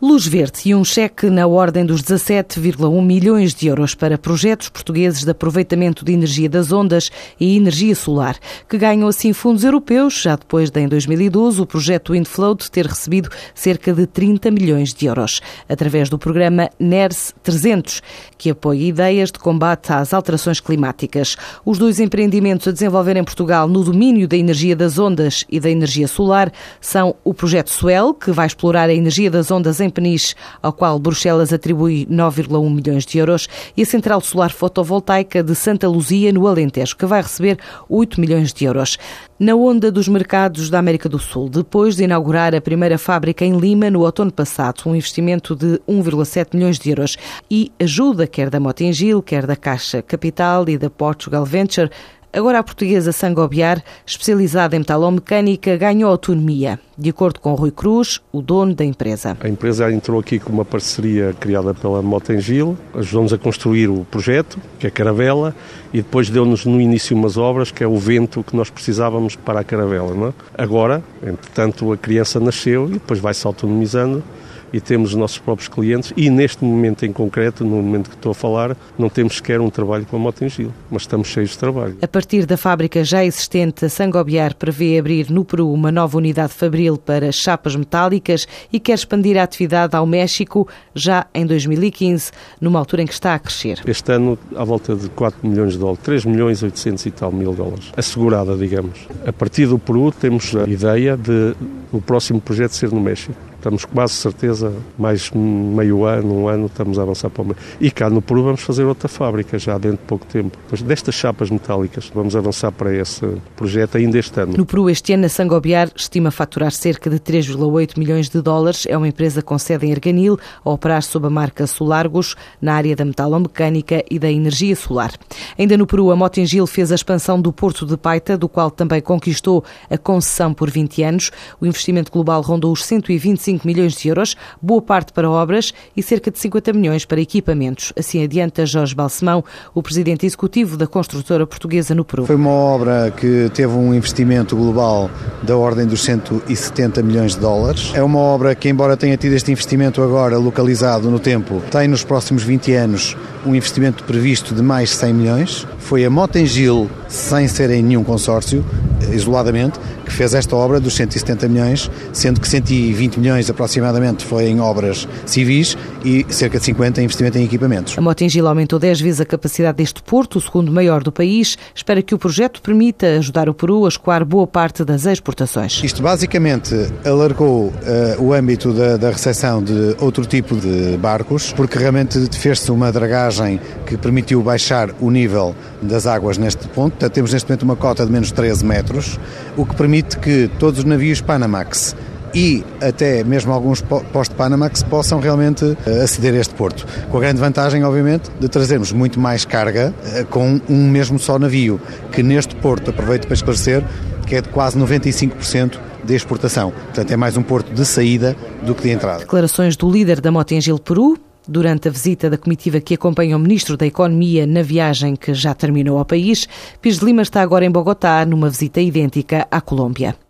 Luz Verde e um cheque na ordem dos 17,1 milhões de euros para projetos portugueses de aproveitamento de energia das ondas e energia solar, que ganham assim fundos europeus, já depois de, em 2012, o projeto Windfloat ter recebido cerca de 30 milhões de euros, através do programa NERS 300, que apoia ideias de combate às alterações climáticas. Os dois empreendimentos a desenvolver em Portugal no domínio da energia das ondas e da energia solar são o projeto Suel, que vai explorar a energia das ondas em em Peniche, ao qual Bruxelas atribui 9,1 milhões de euros, e a Central Solar Fotovoltaica de Santa Luzia, no Alentejo, que vai receber 8 milhões de euros. Na onda dos mercados da América do Sul, depois de inaugurar a primeira fábrica em Lima no outono passado, um investimento de 1,7 milhões de euros e ajuda quer da Motengil, quer da Caixa Capital e da Portugal Venture, Agora a portuguesa Sangobiar, especializada em metalomecânica, ganhou autonomia, de acordo com Rui Cruz, o dono da empresa. A empresa entrou aqui com uma parceria criada pela Motengil, ajudou-nos a construir o projeto, que é a caravela, e depois deu-nos no início umas obras, que é o vento que nós precisávamos para a caravela. Não é? Agora, entretanto, a criança nasceu e depois vai-se autonomizando e temos os nossos próprios clientes e neste momento em concreto, no momento que estou a falar, não temos sequer um trabalho com a Motengil, mas estamos cheios de trabalho. A partir da fábrica já existente, a Sangobiar prevê abrir no Peru uma nova unidade fabril para chapas metálicas e quer expandir a atividade ao México já em 2015, numa altura em que está a crescer. Este ano, à volta de 4 milhões de dólares, 3 milhões e 800 e tal mil dólares, assegurada, digamos. A partir do Peru temos a ideia de o próximo projeto ser no México. Estamos quase certeza, mais meio ano, um ano, estamos a avançar para o meio. E cá no Peru vamos fazer outra fábrica já dentro de pouco tempo. Mas destas chapas metálicas, vamos avançar para esse projeto ainda este ano. No Peru, este ano, a Sangobiar estima faturar cerca de 3,8 milhões de dólares. É uma empresa com sede em Erganil, a operar sob a marca Solargos, na área da metalomecânica e da energia solar. Ainda no Peru, a Motengil fez a expansão do Porto de Paita, do qual também conquistou a concessão por 20 anos. O investimento global rondou os 125 25 milhões de euros, boa parte para obras e cerca de 50 milhões para equipamentos. Assim adianta Jorge Balsemão, o presidente executivo da construtora portuguesa no Peru. Foi uma obra que teve um investimento global da ordem dos 170 milhões de dólares. É uma obra que, embora tenha tido este investimento agora localizado no tempo, tem nos próximos 20 anos um investimento previsto de mais 100 milhões. Foi a Motengil, sem ser em nenhum consórcio, isoladamente, que fez esta obra dos 170 milhões, sendo que 120 milhões aproximadamente foi em obras civis e cerca de 50 em investimento em equipamentos. A Motengil aumentou 10 vezes a capacidade deste porto, o segundo maior do país. Espera que o projeto permita ajudar o Peru a escoar boa parte das exportações. Isto basicamente alargou uh, o âmbito da, da recepção de outro tipo de barcos, porque realmente fez-se uma dragagem que permitiu baixar o nível das águas neste ponto. Portanto, temos neste momento uma cota de menos 13 metros, o que permite que todos os navios Panamax e até mesmo alguns post-Panamax possam realmente eh, aceder a este porto. Com a grande vantagem, obviamente, de trazermos muito mais carga eh, com um mesmo só navio, que neste porto, aproveito para esclarecer, que é de quase 95% de exportação. Portanto, é mais um porto de saída do que de entrada. Declarações do líder da Motengil Peru, durante a visita da comitiva que acompanha o Ministro da Economia na viagem que já terminou ao país. Pires de Lima está agora em Bogotá, numa visita idêntica à Colômbia.